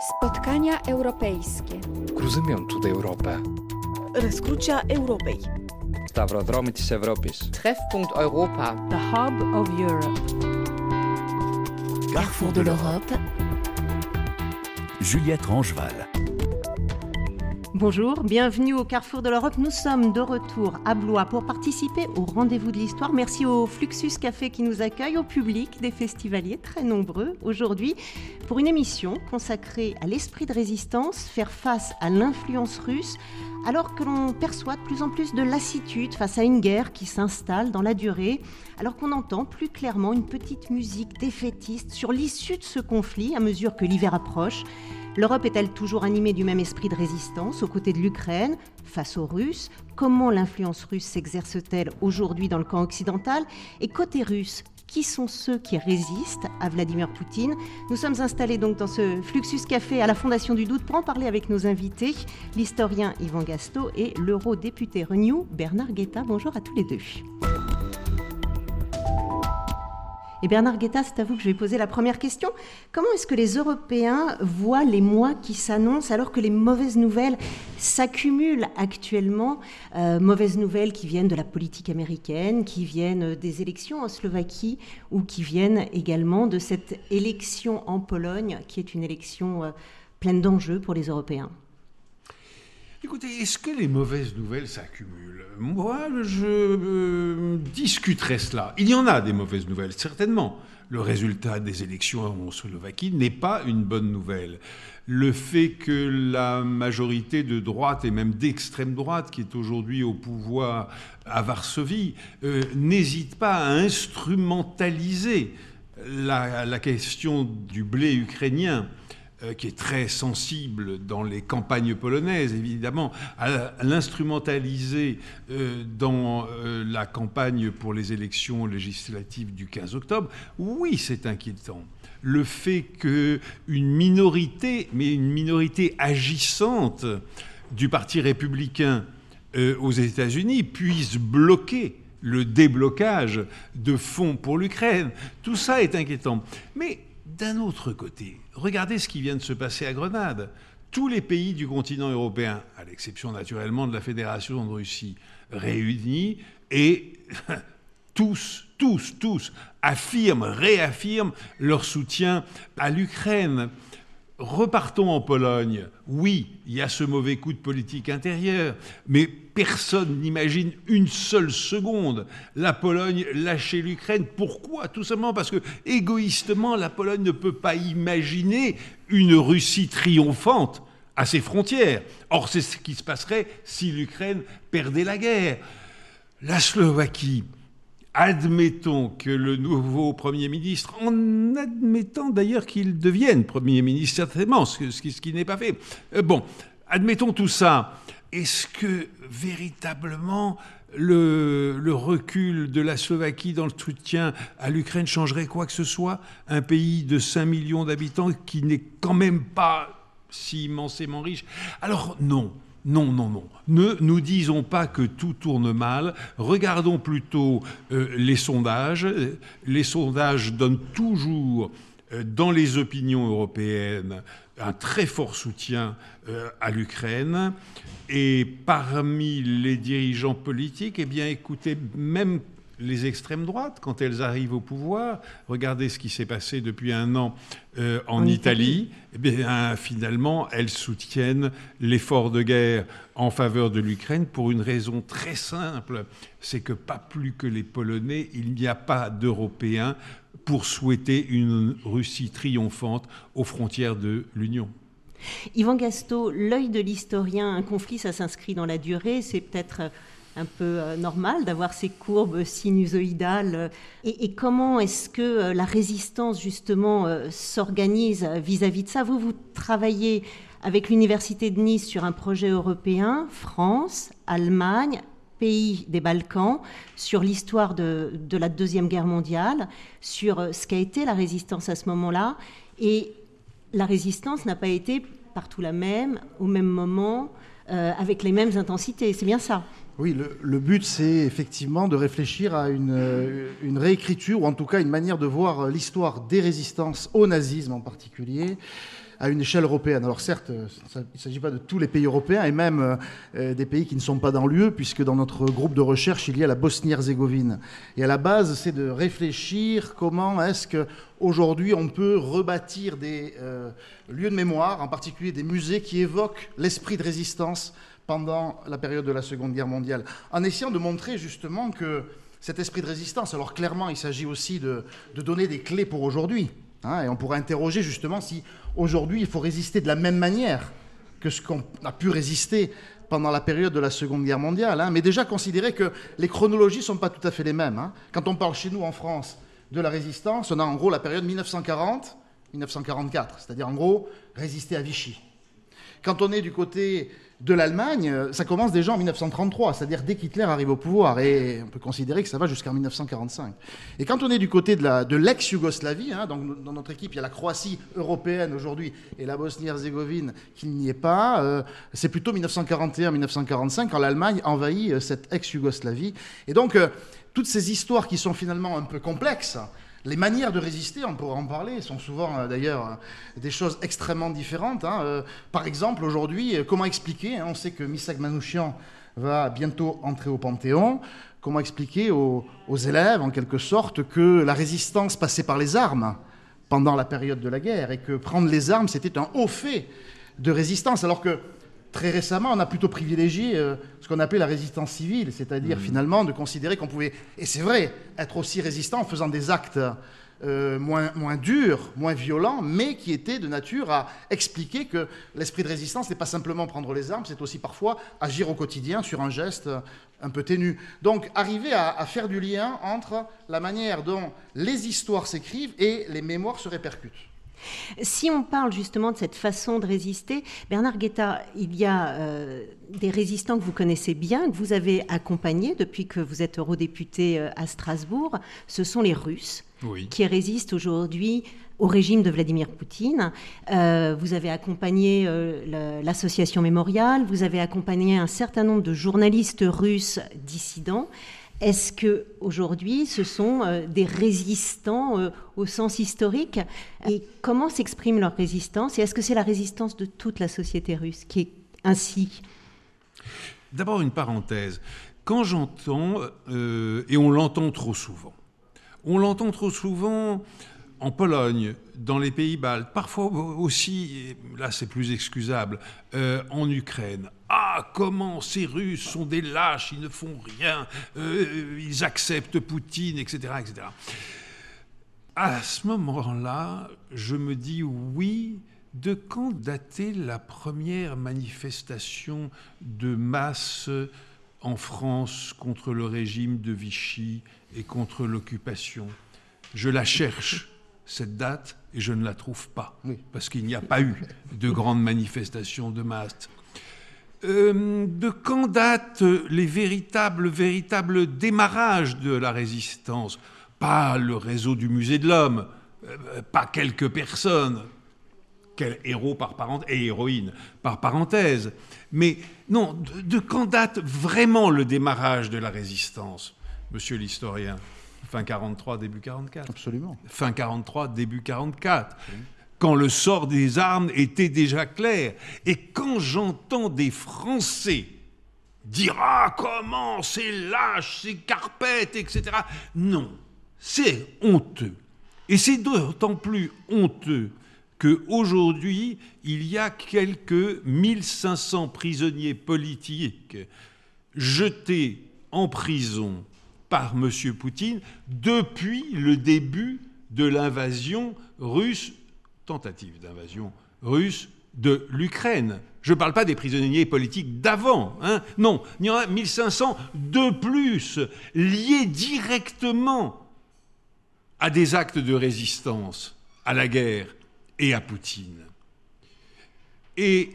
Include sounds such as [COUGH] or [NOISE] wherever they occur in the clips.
Spotkania europejskie. Gruzumią tutaj Europę. Rescrucia Europei. Stavrodromitis Europis. Treffpunkt Europa. The Hub of Europe. Carrefour de l'Europe. Juliette Rangeval. Bonjour, bienvenue au Carrefour de l'Europe. Nous sommes de retour à Blois pour participer au rendez-vous de l'histoire. Merci au Fluxus Café qui nous accueille, au public, des festivaliers très nombreux aujourd'hui pour une émission consacrée à l'esprit de résistance, faire face à l'influence russe, alors que l'on perçoit de plus en plus de lassitude face à une guerre qui s'installe dans la durée, alors qu'on entend plus clairement une petite musique défaitiste sur l'issue de ce conflit à mesure que l'hiver approche. L'Europe est-elle toujours animée du même esprit de résistance aux côtés de l'Ukraine, face aux Russes? Comment l'influence russe s'exerce-t-elle aujourd'hui dans le camp occidental? Et côté russe, qui sont ceux qui résistent à Vladimir Poutine? Nous sommes installés donc dans ce Fluxus Café à la Fondation du Doute pour en parler avec nos invités, l'historien Yvan Gasto et l'eurodéputé Renew Bernard Guetta. Bonjour à tous les deux. Et Bernard Guetta, c'est à vous que je vais poser la première question. Comment est-ce que les Européens voient les mois qui s'annoncent alors que les mauvaises nouvelles s'accumulent actuellement? Euh, Mauvaises nouvelles qui viennent de la politique américaine, qui viennent des élections en Slovaquie ou qui viennent également de cette élection en Pologne qui est une élection euh, pleine d'enjeux pour les Européens Écoutez, est-ce que les mauvaises nouvelles s'accumulent? Moi, je euh, discuterai cela. Il y en a des mauvaises nouvelles, certainement. Le résultat des élections en Slovaquie n'est pas une bonne nouvelle. Le fait que la majorité de droite et même d'extrême droite qui est aujourd'hui au pouvoir à Varsovie euh, n'hésite pas à instrumentaliser la, question du blé ukrainien qui est très sensible dans les campagnes polonaises, évidemment, à l'instrumentaliser euh, dans euh, la campagne pour les élections législatives du 15 octobre, oui, c'est inquiétant. Le fait qu'une minorité, mais une minorité agissante du Parti républicain aux États-Unis puisse bloquer le déblocage de fonds pour l'Ukraine. Tout ça est inquiétant. Mais d'un autre côté, regardez ce qui vient de se passer à Grenade. Tous les pays du continent européen, à l'exception naturellement de la Fédération de Russie, réunis et [LAUGHS] tous, tous, tous affirment, réaffirment leur soutien à l'Ukraine. Repartons en Pologne. Oui, il y a ce mauvais coup de politique intérieure, mais personne n'imagine une seule seconde la Pologne lâcher l'Ukraine. Pourquoi? Tout simplement parce que, égoïstement, la Pologne ne peut pas imaginer une Russie triomphante à ses frontières. Or, c'est ce qui se passerait si l'Ukraine perdait la guerre. La Slovaquie, admettons que le nouveau Premier ministre, en admettant d'ailleurs qu'il devienne Premier ministre, certainement, ce, qui, n'est pas fait. Euh, bon, admettons tout ça. Est-ce que véritablement le, le, recul de la Slovaquie dans le soutien à l'Ukraine changerait quoi que ce soit? Un pays de 5 millions d'habitants qui n'est quand même pas si immensément riche? Alors non. Non, non, non. Ne nous disons pas que tout tourne mal. Regardons plutôt euh, les sondages. Les sondages donnent toujours euh, dans les opinions européennes un très fort soutien euh, à l'Ukraine. Et parmi les dirigeants politiques, eh bien, écoutez, même les extrêmes droites, quand elles arrivent au pouvoir, regardez ce qui s'est passé depuis un an euh, en, Italie, eh bien, finalement, elles soutiennent l'effort de guerre en faveur de l'Ukraine pour une raison très simple, c'est que pas plus que les Polonais, il n'y a pas d'Européens pour souhaiter une Russie triomphante aux frontières de l'Union. Yvan Gasto, l'œil de l'historien, un conflit, ça s'inscrit dans la durée, c'est peut-être un peu euh, normal d'avoir ces courbes sinusoïdales. Et, comment est-ce que euh, la résistance, justement, euh, s'organise vis-à-vis de ça? Vous, vous travaillez avec l'Université de Nice sur un projet européen, France, Allemagne, pays des Balkans, sur l'histoire de, de, la Deuxième Guerre mondiale, sur ce qu'a été la résistance à ce moment-là. Et la résistance n'a pas été partout la même, au même moment, avec les mêmes intensités. C'est bien ça? Oui, le, but, c'est effectivement de réfléchir à une, réécriture, ou en tout cas une manière de voir l'histoire des résistances au nazisme en particulier, à une échelle européenne. Alors certes, il ne s'agit pas de tous les pays européens et même des pays qui ne sont pas dans l'UE, puisque dans notre groupe de recherche, il y a la Bosnie-Herzégovine. Et à la base, c'est de réfléchir comment est-ce qu'aujourd'hui on peut rebâtir des lieux de mémoire, en particulier des musées qui évoquent l'esprit de résistance pendant la période de la Seconde Guerre mondiale, en essayant de montrer justement que cet esprit de résistance, alors clairement il s'agit aussi de, donner des clés pour aujourd'hui, hein, et on pourrait interroger justement si aujourd'hui il faut résister de la même manière que ce qu'on a pu résister pendant la période de la Seconde Guerre mondiale, hein. mais déjà considérer que les chronologies ne sont pas tout à fait les mêmes. Hein. Quand on parle chez nous en France de la résistance, on a en gros la période 1940-1944, c'est-à-dire en gros résister à Vichy. Quand on est du côté de l'Allemagne, ça commence déjà en 1933, c'est-à-dire dès qu'Hitler arrive au pouvoir, et on peut considérer que ça va jusqu'en 1945. Et quand on est du côté de l'ex-Yougoslavie, hein, donc dans notre équipe, il y a la Croatie européenne aujourd'hui et la Bosnie-Herzégovine qui n'y est pas, euh, c'est plutôt 1941-1945 quand l'Allemagne envahit euh, cette ex-Yougoslavie. Et donc, euh, toutes ces histoires qui sont finalement un peu complexes, les manières de résister, on pourrait en parler, sont souvent euh, d'ailleurs euh, des choses extrêmement différentes. Hein. Euh, par exemple, aujourd'hui, comment expliquer hein, On sait que Misak Manouchian va bientôt entrer au Panthéon. Comment expliquer aux, élèves, en quelque sorte, que la résistance passait par les armes pendant la période de la guerre et que prendre les armes, c'était un haut fait de résistance, alors que très récemment, on a plutôt privilégié euh, ce qu'on appelait la résistance civile, c'est-à-dire mmh. finalement de considérer qu'on pouvait, et c'est vrai, être aussi résistant en faisant des actes euh, moins, moins durs, moins violents, mais qui étaient de nature à expliquer que l'esprit de résistance n'est pas simplement prendre les armes, c'est aussi parfois agir au quotidien sur un geste un peu ténu. Donc arriver à faire du lien entre la manière dont les histoires s'écrivent et les mémoires se répercutent. Si on parle justement de cette façon de résister, Bernard Guetta, il y a euh, des résistants que vous connaissez bien, que vous avez accompagnés depuis que vous êtes eurodéputé euh, à Strasbourg. Ce sont les Russes qui résistent aujourd'hui au régime de Vladimir Poutine. Euh, vous avez accompagné l'association Mémorial, vous avez accompagné un certain nombre de journalistes russes dissidents. Est-ce que aujourd'hui, ce sont euh, des résistants euh, au sens historique? Et comment s'exprime leur résistance? Et est-ce que c'est la résistance de toute la société russe qui est ainsi? D'abord une parenthèse. Quand j'entends, euh, et on l'entend trop souvent, on l'entend trop souvent en Pologne, dans les pays baltes, parfois aussi, là c'est plus excusable, en Ukraine. Ah, comment ces Russes sont des lâches, ils ne font rien, euh, ils acceptent Poutine, etc., etc. À ce moment-là, je me dis oui, de quand datait la première manifestation de masse en France contre le régime de Vichy et contre l'occupation Je la cherche cette date et je ne la trouve pas, parce qu'il n'y a pas eu de grandes manifestations de masse. Euh, de quand datent les véritables, véritables démarrages de la résistance? Pas le réseau du musée de l'homme, euh, pas quelques personnes, quel héros par parenthèse, et héroïne par parenthèse, mais non, de, de quand date vraiment le démarrage de la résistance, monsieur l'historien? Fin 43, début 44. Absolument. Fin 43, début 44. Quand le sort des armes était déjà clair. Et quand j'entends des Français dire Ah, comment, c'est lâche, c'est carpette, etc. Non, c'est honteux. Et c'est d'autant plus honteux qu'aujourd'hui, il y a quelques 1500 prisonniers politiques jetés en prison par M. Poutine depuis le début de l'invasion russe, tentative d'invasion russe de l'Ukraine. Je ne parle pas des prisonniers politiques d'avant. Hein. Non, il y en a 1500 de plus, liés directement à des actes de résistance à la guerre et à Poutine. Et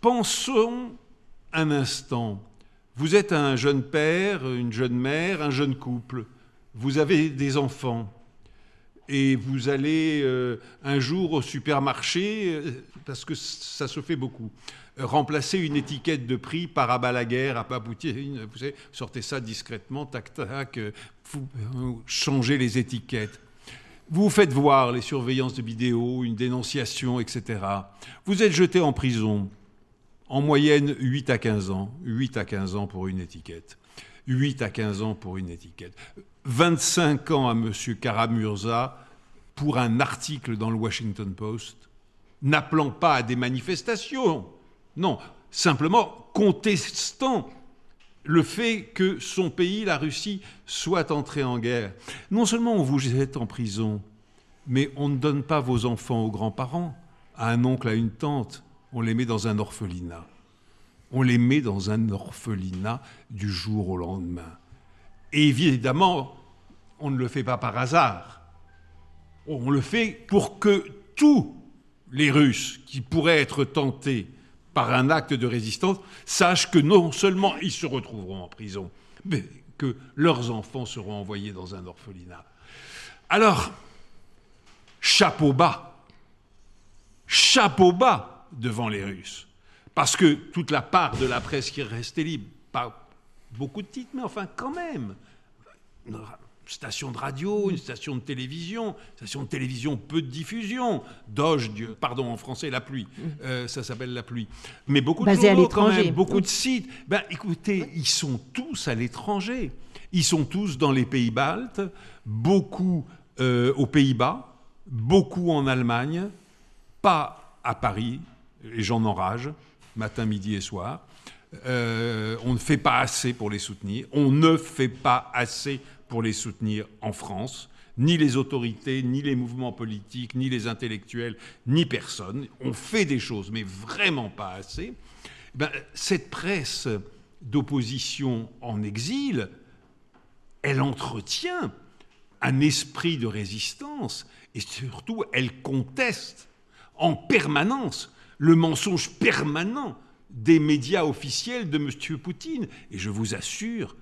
pensons un instant vous êtes un jeune père, une jeune mère, un jeune couple. Vous avez des enfants. Et vous allez euh, un jour au supermarché, euh, parce que ça se fait beaucoup, remplacer une étiquette de prix par à la guerre, à Papoutine. Vous savez, sortez ça discrètement, tac, tac, vous changez les étiquettes. Vous faites voir les surveillances de vidéos, une dénonciation, etc. Vous êtes jeté en prison, en moyenne 8 à 15 ans. 8 à 15 ans pour une étiquette. 8 à 15 ans pour une étiquette. 25 ans à M. Karamurza pour un article dans le Washington Post, n'appelant pas à des manifestations. Non, simplement contestant le fait que son pays, la Russie, soit entré en guerre. Non seulement on vous jette en prison, mais on ne donne pas vos enfants aux grands-parents, à un oncle, à une tante, on les met dans un orphelinat. On les met dans un orphelinat du jour au lendemain. Et évidemment, on ne le fait pas par hasard. On le fait pour que tous les Russes qui pourraient être tentés par un acte de résistance sachent que non seulement ils se retrouveront en prison, mais que leurs enfants seront envoyés dans un orphelinat. Alors, chapeau bas, chapeau bas devant les Russes, parce que toute la part de la presse qui est restée libre, pas beaucoup de titres, mais enfin quand même, station de radio, une station de télévision, station de télévision peu de diffusion, Doge, Dieu, pardon en français la pluie, [LAUGHS] euh, ça s'appelle la pluie. Mais beaucoup de journaux quand même, beaucoup de sites. Ben écoutez, ils sont tous à l'étranger. Ils sont tous dans les pays baltes, beaucoup euh, aux Pays-Bas, beaucoup en Allemagne, pas à Paris. Les gens n'enragent, matin, midi et soir. Euh, on ne fait pas assez pour les soutenir. On ne fait pas assez pour les soutenir en France. Ni les autorités, ni les mouvements politiques, ni les intellectuels, ni personne. On fait des choses, mais vraiment pas assez. Ben, cette presse d'opposition en exil, elle entretient un esprit de résistance et surtout elle conteste en permanence le mensonge permanent des médias officiels de M. Poutine. Et je vous assure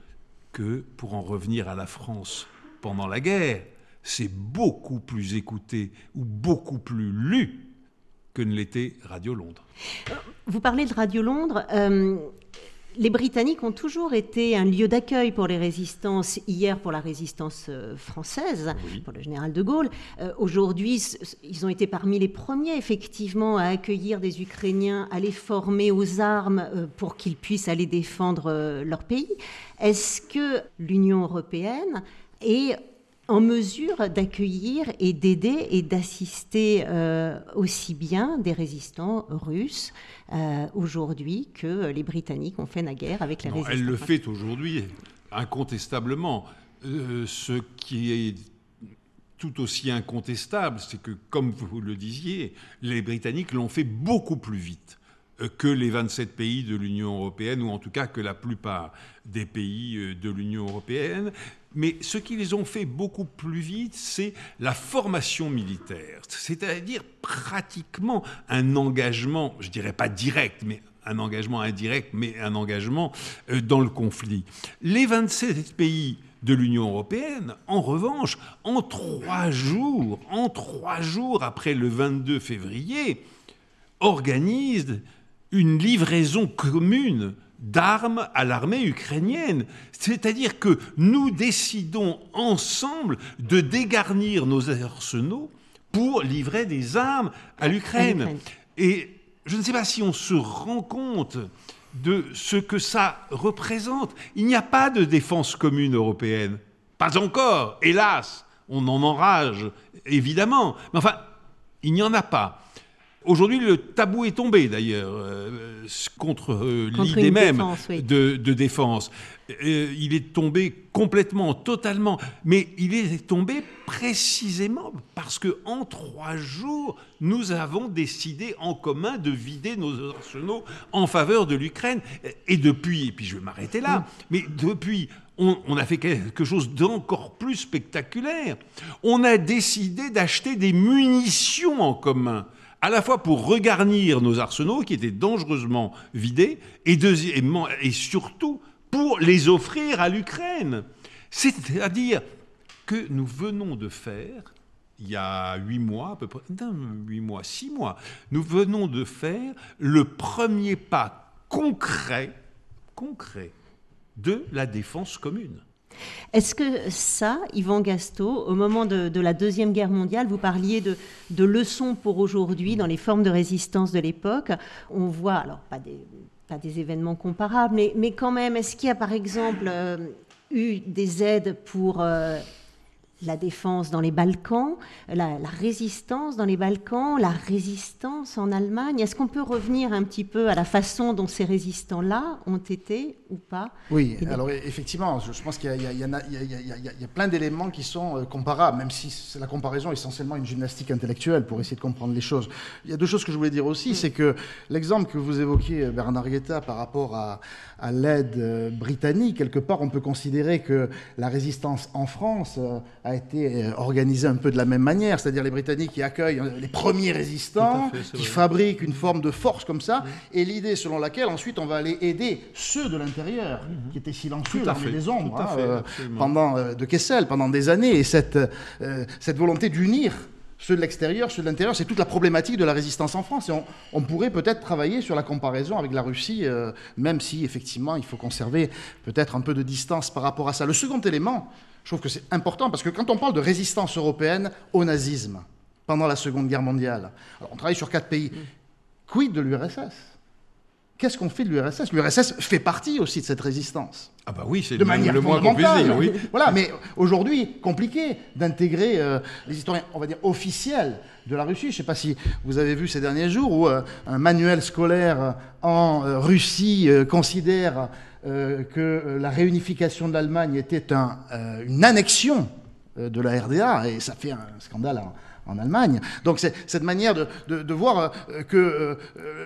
que, pour en revenir à la France pendant la guerre, c'est beaucoup plus écouté ou beaucoup plus lu que ne l'était Radio Londres. Vous parlez de Radio Londres. euh, les Britanniques ont toujours été un lieu d'accueil pour les résistances, hier pour la résistance euh, française, Oui. pour le général de Gaulle. Euh, Aujourd'hui, ils ont été parmi les premiers, effectivement, à accueillir des Ukrainiens, à les former aux armes euh, pour qu'ils puissent aller défendre euh, leur pays. Est-ce que l'Union européenne est en mesure d'accueillir et d'aider et d'assister euh, aussi bien des résistants russes euh, aujourd'hui que les Britanniques ont fait naguère avec les Non, elle le fait aujourd'hui, incontestablement. Euh, ce qui est tout aussi incontestable, c'est que, comme vous le disiez, les Britanniques l'ont fait beaucoup plus vite que les 27 pays de l'Union européenne, ou en tout cas que la plupart des pays de l'Union européenne. Mais ce qu'ils ont fait beaucoup plus vite, c'est la formation militaire, c'est-à-dire pratiquement un engagement, je dirais pas direct, mais un engagement indirect, mais un engagement euh, dans le conflit. Les 27 pays de l'Union européenne, en revanche, en trois jours, en trois jours après le 22 février, organisent une livraison commune d'armes à l'armée ukrainienne. C'est-à-dire que nous décidons ensemble de dégarnir nos arsenaux pour livrer des armes à l'Ukraine. Et je ne sais pas si on se rend compte de ce que ça représente. Il n'y a pas de défense commune européenne. Pas encore, hélas. On en enrage, évidemment. Mais enfin, il n'y en a pas. Aujourd'hui, le tabou est tombé, d'ailleurs, euh, contre, euh, Contre l'idée même défense, oui. de, de défense. Euh, il est tombé complètement, totalement, mais il est tombé précisément parce que en trois jours, nous avons décidé en commun de vider nos arsenaux en faveur de l'Ukraine. Et depuis, et puis je vais m'arrêter là, mais depuis, on a fait quelque chose d'encore plus spectaculaire. On a décidé d'acheter des munitions en commun à la fois pour regarnir nos arsenaux qui étaient dangereusement vidés, et deuxièmement, et surtout pour les offrir à l'Ukraine. C'est-à-dire que nous venons de faire, il y a huit mois à peu près, huit mois, six mois, nous venons de faire le premier pas concret, concret de la défense commune. Est-ce que ça, Yvan Gasto, au moment de, la Deuxième Guerre mondiale, vous parliez de, leçons pour aujourd'hui dans les formes de résistance de l'époque? On voit, alors pas des, pas des événements comparables, mais, mais quand même, est-ce qu'il y a par exemple euh, eu des aides pour euh, la défense dans les Balkans, la, résistance dans les Balkans, la résistance en Allemagne. Est-ce qu'on peut revenir un petit peu à la façon dont ces résistants-là ont été ou pas Oui, alors effectivement, je pense qu'il y, a plein d'éléments qui sont euh, comparables, même si la comparaison essentiellement une gymnastique intellectuelle pour essayer de comprendre les choses. Il y a deux choses que je voulais dire aussi, mm. c'est que l'exemple que vous évoquiez, Bernard Guetta, par rapport à, à l'aide euh, britannique, quelque part, on peut considérer que la résistance en France euh, a été euh, organisée un peu de la même manière, c'est-à-dire les Britanniques qui accueillent les premiers résistants, qui fabriquent une forme de force comme ça, et l'idée selon laquelle ensuite on va aller aider ceux de l'intérieur mhm. qui étaient silencieux dans les ombres hein, pendant de Kessel pendant des années, et cette, cette volonté d'unir ceux de l'extérieur, ceux de l'intérieur, c'est toute la problématique de la résistance en France. Et on, pourrait peut-être travailler sur la comparaison avec la Russie, euh, même si effectivement il faut conserver peut-être un peu de distance par rapport à ça. Le second élément, je trouve que c'est important, parce que quand on parle de résistance européenne au nazisme pendant la Seconde Guerre mondiale, on travaille sur quatre pays. Quid de l'URSS? Qu'est-ce qu'on fait de l'URSS L'URSS fait partie aussi de cette résistance. Ah bah oui, c'est de manière le moins qu'on puisse dire, oui. [LAUGHS] voilà, mais aujourd'hui, compliqué d'intégrer euh, les historiens, on va dire, officiels de la Russie. Je ne sais pas si vous avez vu ces derniers jours où euh, un manuel scolaire en euh, Russie considère que la réunification de l'Allemagne était une annexion de la RDA, et ça fait un scandale. En Allemagne. Donc c'est cette manière de, voir euh, que euh,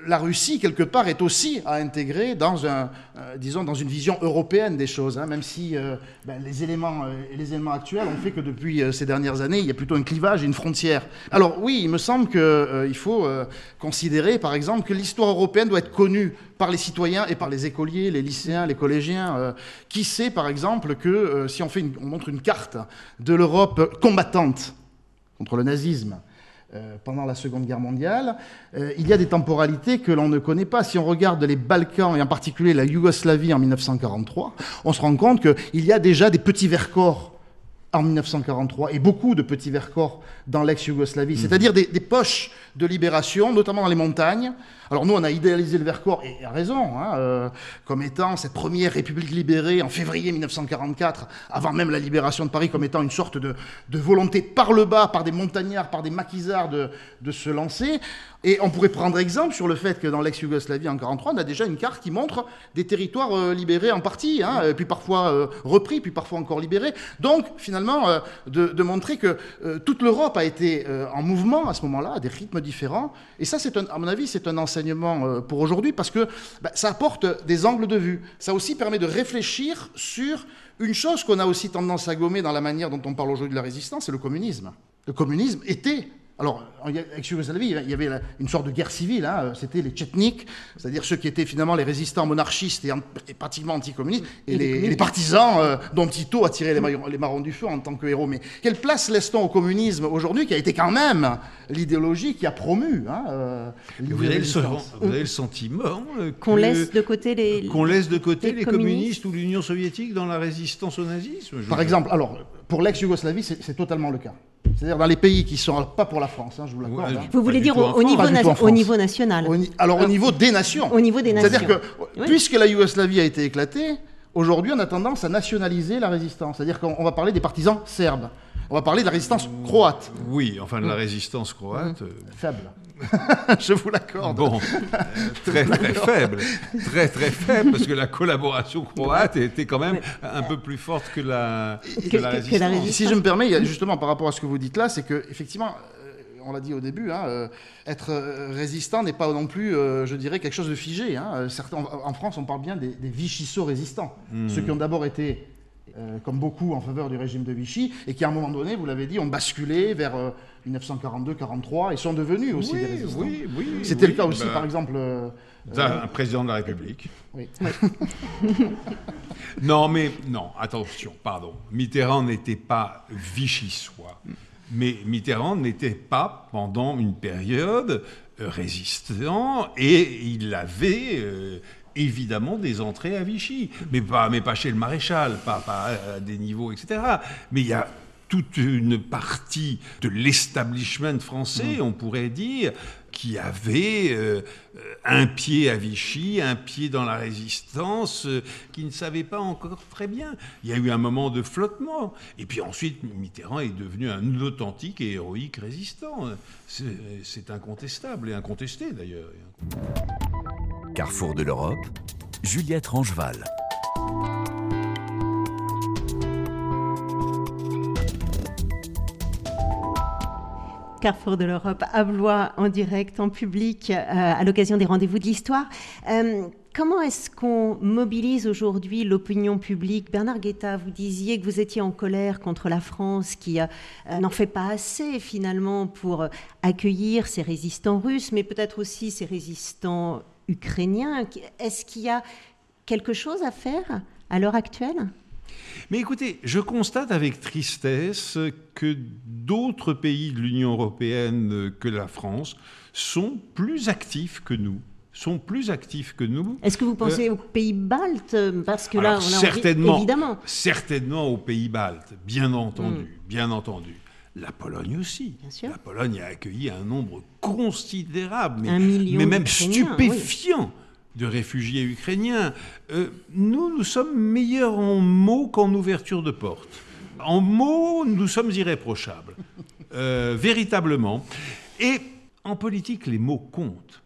la Russie, quelque part, est aussi à intégrer dans, un, euh, disons, dans une vision européenne des choses, hein, même si ben, les, éléments, les éléments actuels ont fait que depuis ces dernières années, il y a plutôt un clivage et une frontière. Alors oui, il me semble qu'il faut considérer, par exemple, que l'histoire européenne doit être connue par les citoyens et par les écoliers, les lycéens, les collégiens. qui sait, par exemple, que si on, fait on montre une carte de l'Europe combattante, contre le nazisme euh, pendant la Seconde Guerre mondiale, euh, il y a des temporalités que l'on ne connaît pas. Si on regarde les Balkans et en particulier la Yougoslavie en 1943, on se rend compte qu'il y a déjà des petits vercors en 1943 et beaucoup de petits vercors dans l'ex-Yougoslavie, mmh. c'est-à-dire des, des, poches de libération, notamment dans les montagnes, alors nous, on a idéalisé le Vercors, et à raison, hein, euh, comme étant cette première république libérée en février 1944, avant même la libération de Paris, comme étant une sorte de, volonté par le bas, par des montagnards, par des maquisards de, de se lancer. Et on pourrait prendre exemple sur le fait que dans l'ex-Yougoslavie en 1943, on a déjà une carte qui montre des territoires euh, libérés en partie, hein, puis parfois euh, repris, puis parfois encore libérés. Donc finalement, de, montrer que toute l'Europe a été en mouvement à ce moment-là, à des rythmes différents. Et ça, c'est à mon avis, c'est un enseignement euh, pour aujourd'hui parce que bah, ça apporte des angles de vue. Ça aussi permet de réfléchir sur une chose qu'on a aussi tendance à gommer dans la manière dont on parle aujourd'hui de la résistance, c'est le communisme. Le communisme était alors, avec Yougoslavie, il y avait une sorte de guerre civile, hein, c'était les tchétniks, c'est-à-dire ceux qui étaient finalement les résistants monarchistes et, pratiquement anticommunistes, et, les, partisans euh, dont Tito a tiré les, marrons du feu en tant que héros. Mais quelle place laisse-t-on au communisme aujourd'hui, qui a été quand même l'idéologie qui a promu hein, euh, vous, avez le, sentiment euh, [LAUGHS] qu'on laisse de côté les, qu'on laisse de côté les, communistes. ou l'Union soviétique dans la résistance au nazisme Par exemple, alors, pour l'ex-Yougoslavie, c'est totalement le cas. C'est-à-dire dans les pays qui sont pas pour la France, hein, je vous l'accorde. Hein. Vous voulez dire au, niveau au, niveau national Alors au niveau des nations. Au niveau des nations. C'est-à-dire que puisque la Yougoslavie a été éclatée, aujourd'hui on a tendance à nationaliser la résistance. C'est-à-dire qu'on va parler des partisans serbes. On va parler de la résistance croate. Oui, enfin de la résistance croate. Euh, Faible. [LAUGHS] je vous l'accorde. Bon, [LAUGHS] très très faible, très très faible, parce que la collaboration [LAUGHS] croate était quand même un peu plus forte que la, résistance. Si je me permets, justement par rapport à ce que vous dites là, c'est que effectivement, euh, on l'a dit au début, hein, euh, être euh, résistant n'est pas non plus, je dirais, quelque chose de figé. Hein. Certains, en France, on parle bien des, des Vichysso-résistants, hmm. ceux qui ont d'abord été euh, comme beaucoup en faveur du régime de Vichy, et qui à un moment donné, vous l'avez dit, ont basculé vers 1942-43 euh, et sont devenus aussi des résistants. Oui, oui, C'était le cas aussi, bah, par exemple. Euh, un président de la République. Oui. [LAUGHS] non, mais non, attention, pardon. Mitterrand n'était pas vichysois, mais Mitterrand n'était pas pendant une période résistant et il avait évidemment des entrées à Vichy, mais pas, mais pas chez le maréchal, pas, pas à des niveaux, etc. Mais il y a toute une partie de l'establishment français, on pourrait dire, qui avait euh, un pied à Vichy, un pied dans la résistance, euh, qui ne savait pas encore très bien. Il y a eu un moment de flottement. Et puis ensuite, Mitterrand est devenu un authentique et héroïque résistant. C'est c'est incontestable et incontesté d'ailleurs. Carrefour de l'Europe, Juliette Rangeval. Carrefour de l'Europe à Blois en direct, en public, euh, à l'occasion des rendez-vous de l'histoire. Euh, comment est-ce qu'on mobilise aujourd'hui l'opinion publique? Bernard Guetta, vous disiez que vous étiez en colère contre la France qui euh, n'en fait pas assez finalement pour accueillir ces résistants russes, mais peut-être aussi ces résistants ukrainiens. Est-ce qu'il y a quelque chose à faire à l'heure actuelle? Mais écoutez, je constate avec tristesse que d'autres pays de l'Union européenne que la France sont plus actifs que nous sont plus actifs que nous. Est-ce que vous pensez aux pays baltes Parce que là, on a certainement, évidemment. certainement aux pays baltes, bien entendu, Mm. bien entendu. La Pologne aussi. Bien sûr. La Pologne a accueilli un nombre considérable, mais, Un million mais même stupéfiant de réfugiés ukrainiens. Euh, nous, nous sommes meilleurs en mots qu'en ouverture de porte. En mots, nous sommes irréprochables, Euh, véritablement. Et en politique, les mots comptent.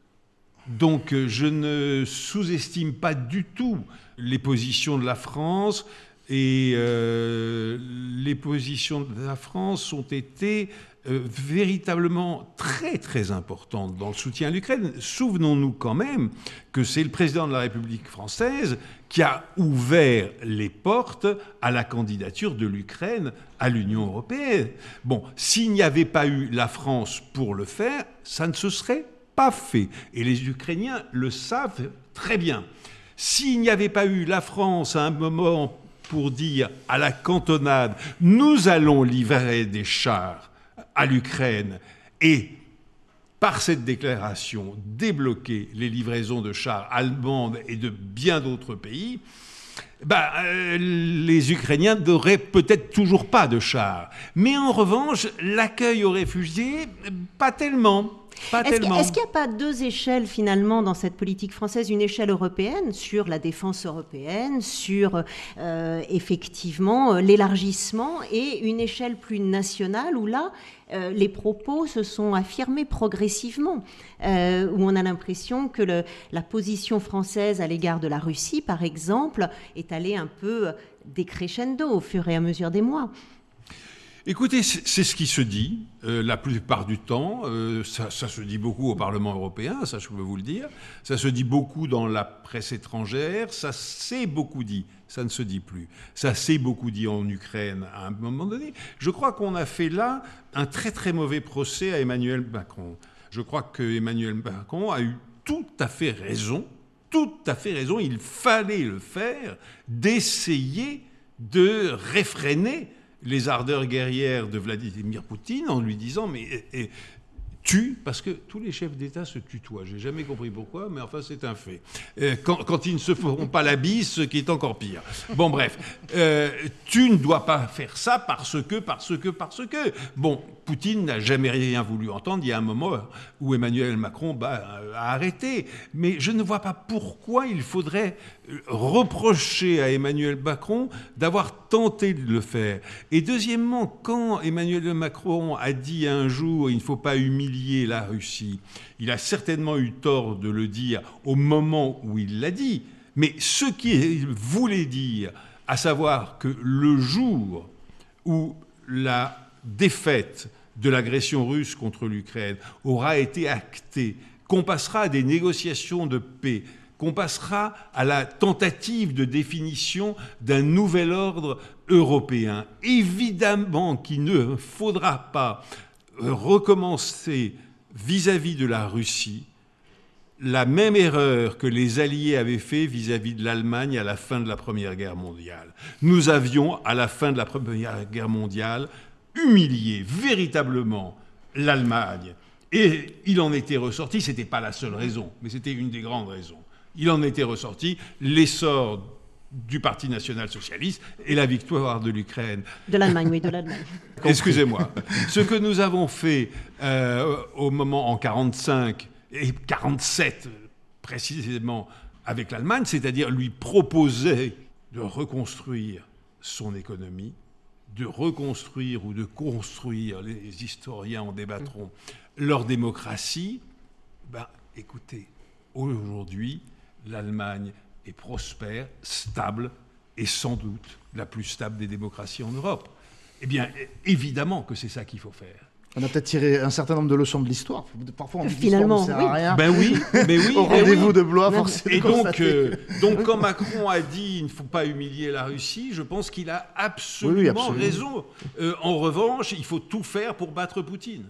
Donc euh, je ne sous-estime pas du tout les positions de la France et les positions de la France ont été euh, véritablement très très importantes dans le soutien à l'Ukraine. Souvenons-nous quand même que c'est le président de la République française qui a ouvert les portes à la candidature de l'Ukraine à l'Union européenne. Bon, s'il n'y avait pas eu la France pour le faire, ça ne se serait pas fait. Et les Ukrainiens le savent très bien. S'il n'y avait pas eu la France à un moment pour dire à la cantonade, nous allons livrer des chars à l'Ukraine et par cette déclaration débloquer les livraisons de chars allemandes et de bien d'autres pays, bah, euh, les Ukrainiens n'auraient peut-être toujours pas de chars. Mais en revanche, l'accueil aux réfugiés, pas tellement. Pas Est-ce qu'il tellement. est-ce qu'il n'y a pas deux échelles finalement dans cette politique française? Une échelle européenne sur la défense européenne, sur euh, effectivement euh, l'élargissement, et une échelle plus nationale où là, euh, les propos se sont affirmés progressivement, euh, où on a l'impression que le- la position française à l'égard de la Russie, par exemple, est allée un peu décrescendo au fur et à mesure des mois. Écoutez, c'est ce qui se dit euh, la plupart du temps. Euh, ça, ça se dit beaucoup au Parlement européen, ça je peux vous le dire. Ça se dit beaucoup dans la presse étrangère. Ça s'est beaucoup dit. Ça ne se dit plus. Ça s'est beaucoup dit en Ukraine à un moment donné. Je crois qu'on a fait là un très très mauvais procès à Emmanuel Macron. Je crois que Emmanuel Macron a eu tout à fait raison. Tout à fait raison. Il fallait le faire d'essayer de réfréner les ardeurs guerrières de Vladimir Poutine en lui disant mais tue parce que tous les chefs d'État se tutoient. J'ai jamais compris pourquoi, mais enfin c'est un fait. Quand, quand ils ne se feront pas la bise, ce qui est encore pire. Bon bref, euh, tu ne dois pas faire ça parce que, parce que, parce que. Bon, Poutine n'a jamais rien voulu entendre. Il y a un moment où Emmanuel Macron bah, a arrêté, mais je ne vois pas pourquoi il faudrait euh, reprocher à Emmanuel Macron d'avoir tenté de le faire. Et deuxièmement, quand Emmanuel Macron a dit un jour il ne faut pas humilier la Russie, il a certainement eu tort de le dire au moment où il l'a dit. Mais ce qu'il voulait dire, à savoir que le jour où la défaite de l'agression russe contre l'Ukraine aura été actée, qu'on passera à des négociations de paix, qu'on passera à la tentative de définition d'un nouvel ordre européen. Évidemment qu'il ne faudra pas recommencer vis-à-vis de la Russie la même erreur que les Alliés avaient fait vis-à-vis de l'Allemagne à la fin de la Première Guerre mondiale. Nous avions, à la fin de la Première Guerre mondiale, humilié véritablement l'Allemagne. Et il en était ressorti, ce n'était pas la seule raison, mais c'était une des grandes raisons. Il en était ressorti l'essor du Parti national-socialiste et la victoire de l'Ukraine. De l'Allemagne, oui, de l'Allemagne. [LAUGHS] Excusez-moi. Ce que nous avons fait euh, au moment en 45 et 47 précisément avec l'Allemagne, c'est-à-dire lui proposer de reconstruire son économie, de reconstruire ou de construire, les historiens en débattront, leur démocratie, ben, écoutez, aujourd'hui, l'Allemagne est prospère, stable et sans doute la plus stable des démocraties en Europe. Eh bien, évidemment que c'est ça qu'il faut faire. On a peut-être tiré un certain nombre de leçons de l'histoire. Parfois, on dit Finalement, ne sert à rien. Ben oui, mais oui. [LAUGHS] Au rendez-vous oui. de Blois, forcément. Et donc, euh, donc, quand Macron a dit il ne faut pas humilier la Russie, je pense qu'il a absolument, Oui, oui, absolument. raison. Euh, en revanche, il faut tout faire pour battre Poutine.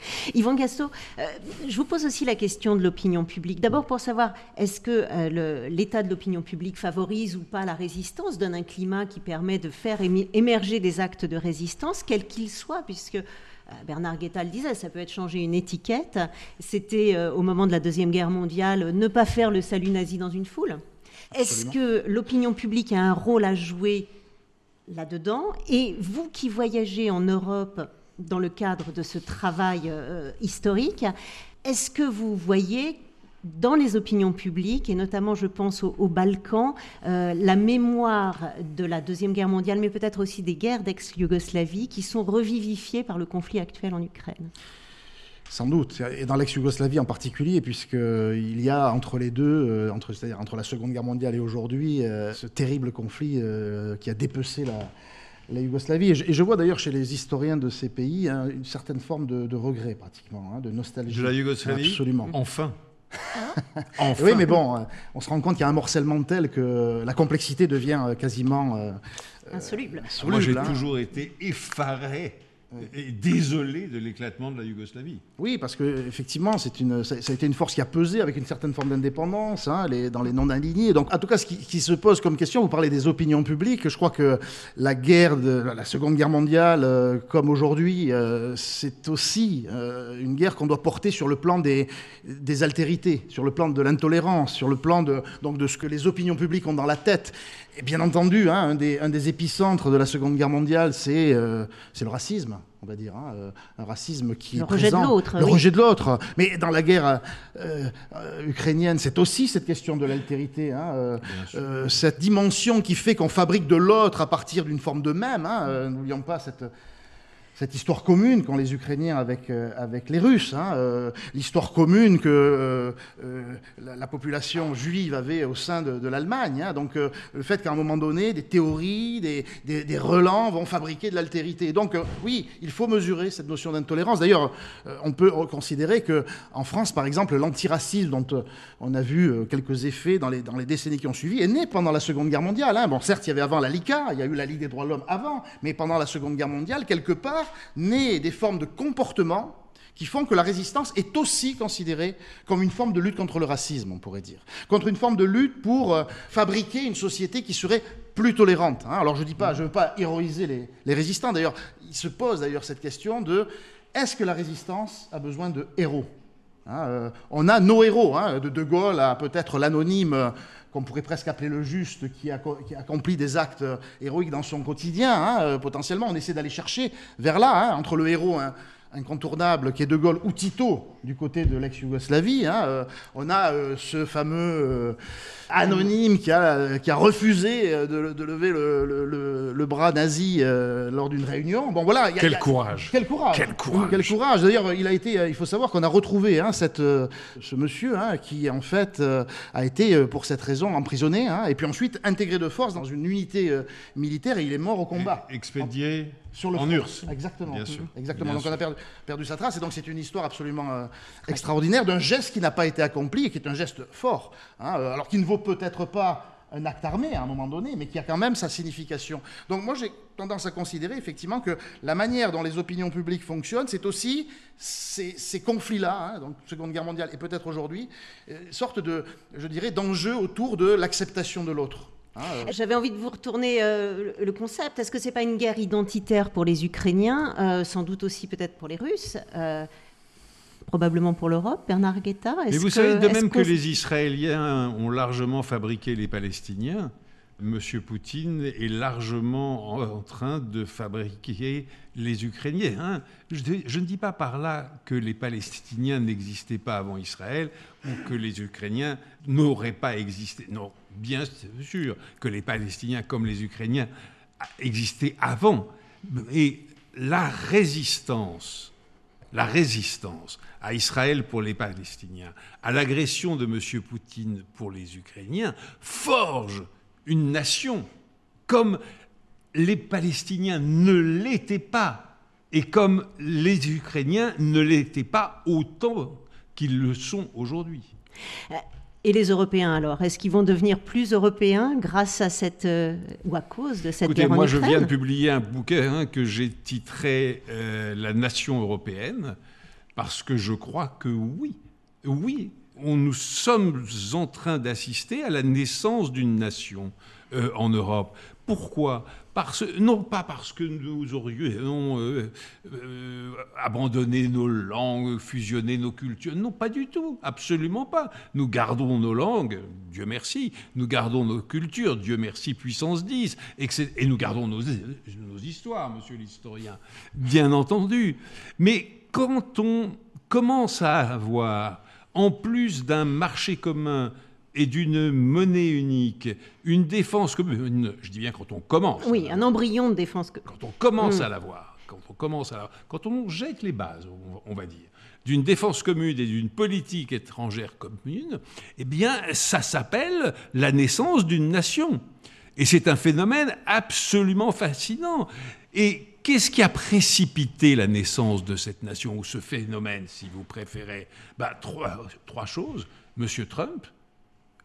[LAUGHS] Yvan Gasto, euh, je vous pose aussi la question de l'opinion publique. D'abord pour savoir, est-ce que euh, l'état de l'opinion publique favorise ou pas la résistance, donne un climat qui permet de faire émerger des actes de résistance, quels qu'ils soient, puisque euh, Bernard Guetta le disait, ça peut être changer une étiquette. C'était au moment de la Deuxième Guerre mondiale, ne pas faire le salut nazi dans une foule. Est-ce que l'opinion publique a un rôle à jouer là-dedans? Et vous qui voyagez en Europe dans le cadre de ce travail euh, historique, est-ce que vous voyez dans les opinions publiques, et notamment je pense aux, Balkans, euh, la mémoire de la Deuxième Guerre mondiale, mais peut-être aussi des guerres d'ex-Yougoslavie, qui sont revivifiées par le conflit actuel en Ukraine? Sans doute, et dans l'ex-Yougoslavie en particulier, puisqu'il y a entre les deux, euh, entre, c'est-à-dire entre la Seconde Guerre mondiale et aujourd'hui, ce terrible conflit qui a dépecé la, la Yougoslavie. Et je, et je vois d'ailleurs chez les historiens de ces pays hein, une certaine forme de, de regret, pratiquement, hein, de nostalgie. De la Yougoslavie Absolument. Enfin. enfin. Oui, mais bon, euh, on se rend compte qu'il y a un morcellement tel que la complexité devient euh, quasiment euh, Insoluble. Moi, j'ai hein. toujours été effaré et désolé de l'éclatement de la Yougoslavie. Oui, parce que effectivement, c'est une, ça, ça a été une force qui a pesé avec une certaine forme d'indépendance hein, les, dans les non-alignés. Donc, en tout cas, ce qui, qui se pose comme question, vous parlez des opinions publiques. Je crois que la guerre, de, la Seconde Guerre mondiale, euh, comme aujourd'hui, euh, c'est aussi euh, une guerre qu'on doit porter sur le plan des, des altérités, sur le plan de l'intolérance, sur le plan de, donc de ce que les opinions publiques ont dans la tête. Et bien entendu, hein, un, des, un des épicentres de la Seconde Guerre mondiale, c'est c'est le racisme, on va dire, hein, euh, un racisme qui Le est rejet de présent. l'autre, Le oui. rejet de l'autre. Mais dans la guerre euh, euh, ukrainienne, c'est aussi cette question de l'altérité, hein, euh, euh, cette dimension qui fait qu'on fabrique de l'autre à partir d'une forme de même. Hein, euh, N'oublions pas cette, cette histoire commune qu'ont les Ukrainiens avec, euh, avec les Russes, hein, euh, l'histoire commune que euh, la, la population juive avait au sein de, l'Allemagne. hein. donc le fait qu'à un moment donné, des théories, des, des, relents vont fabriquer de l'altérité. Donc oui, il faut mesurer cette notion d'intolérance. D'ailleurs, on peut considérer que en France, par exemple, l'antiracisme dont on a vu quelques effets dans les, dans les décennies qui ont suivi est né pendant la Seconde Guerre mondiale. hein. Bon, certes, il y avait avant la LICA, il y a eu la Ligue des droits de l'homme avant, mais pendant la Seconde Guerre mondiale, quelque part, naît des formes de comportement qui font que la résistance est aussi considérée comme une forme de lutte contre le racisme, on pourrait dire. Contre une forme de lutte pour euh, fabriquer une société qui serait plus tolérante. hein. Alors je dis pas, je ne veux pas héroïser les, résistants. D'ailleurs, il se pose d'ailleurs cette question de est-ce que la résistance a besoin de héros Hein, euh, on a nos héros, hein, de De Gaulle à peut-être l'anonyme, qu'on pourrait presque appeler le juste, qui, acco- qui accomplit des actes euh, héroïques dans son quotidien. hein, euh, potentiellement, on essaie d'aller chercher vers là, hein, entre le héros incontournable qui est De Gaulle ou Tito du côté de l'ex-Yougoslavie. hein, euh, on a euh, ce fameux euh, anonyme qui a, qui a refusé de, de lever le, le- le- le bras nazi euh, lors d'une réunion. Bon voilà. y a- Quel y a- courage. quel courage Quel courage. Quel courage D'ailleurs, il a été. Il faut savoir qu'on a retrouvé hein, cette, ce monsieur hein, qui en fait euh, a été pour cette raison emprisonné hein, et puis ensuite intégré de force dans une unité euh, militaire et il est mort au combat. Expédié Sur le en front. URSS. Exactement. Bien sûr. Exactement. Bien donc on a perdu, perdu sa trace et donc c'est une histoire absolument euh, extraordinaire d'un geste qui n'a pas été accompli et qui est un geste fort. hein, euh, alors qui ne vaut peut-être pas un acte armé à un moment donné, mais qui a quand même sa signification. Donc moi j'ai tendance à considérer effectivement que la manière dont les opinions publiques fonctionnent, c'est aussi ces, conflits-là, hein, donc Seconde Guerre mondiale et peut-être aujourd'hui, euh, sorte de, je dirais, d'enjeux autour de l'acceptation de l'autre. hein, euh. J'avais envie de vous retourner le concept. Est-ce que c'est pas une guerre identitaire pour les Ukrainiens, sans doute aussi peut-être pour les Russes probablement pour l'Europe. Bernard Guetta, Mais vous savez, de même que les Israéliens ont largement fabriqué les Palestiniens, M. Poutine est largement en train de fabriquer les Ukrainiens. Hein. Je, je, ne dis pas par là que les Palestiniens n'existaient pas avant Israël ou que les Ukrainiens n'auraient pas existé. Non, bien sûr que les Palestiniens comme les Ukrainiens existaient avant. Et la résistance, la résistance à Israël pour les Palestiniens, à l'agression de M. Poutine pour les Ukrainiens, forge une nation comme les Palestiniens ne l'étaient pas et comme les Ukrainiens ne l'étaient pas autant qu'ils le sont aujourd'hui. Et les Européens alors Est-ce qu'ils vont devenir plus européens grâce à cette euh, ou à cause de cette Écoutez, guerre moi je viens de publier un bouquin que j'ai titré euh, La nation européenne parce que je crois que oui, oui, on, nous sommes en train d'assister à la naissance d'une nation euh, en Europe. Pourquoi? Non pas parce que nous aurions euh, euh, abandonné nos langues, fusionné nos cultures. Non, pas du tout. Absolument pas. Nous gardons nos langues, Dieu merci. Nous gardons nos cultures, Dieu merci, puissance 10. Et, nous gardons nos histoires, monsieur l'historien. Bien entendu. Mais quand on commence à avoir en plus d'un marché commun et d'une monnaie unique, une défense commune, je dis bien quand on commence. Oui, un embryon de défense commune. Quand on commence mm. à l'avoir, quand on commence à quand on jette les bases, on, va dire, d'une défense commune et d'une politique étrangère commune, eh bien, ça s'appelle la naissance d'une nation. Et c'est un phénomène absolument fascinant. Et Qu'est-ce qui a précipité la naissance de cette nation, ou ce phénomène, si vous préférez? Bah, trois, trois choses. Monsieur Trump,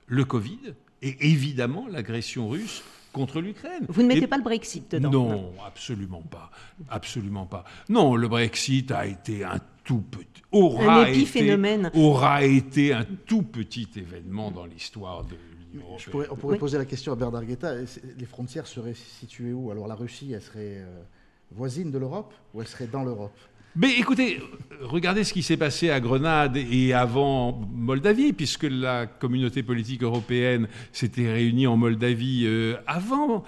le Covid, et évidemment l'agression russe contre l'Ukraine. Vous ne mettez pas le Brexit dedans Non, absolument pas. Absolument pas. Non, le Brexit a été un tout petit. Aura un épiphénomène. Été, aura été un tout petit événement dans l'histoire de l'Union européenne. on pourrait poser la question à Bernard Guetta. Les frontières seraient situées où? Alors la Russie, elle serait. Euh, voisine de l'Europe ou elle serait dans l'Europe? Mais écoutez, regardez ce qui s'est passé à Grenade et avant Moldavie, puisque la communauté politique européenne s'était réunie en Moldavie euh, avant.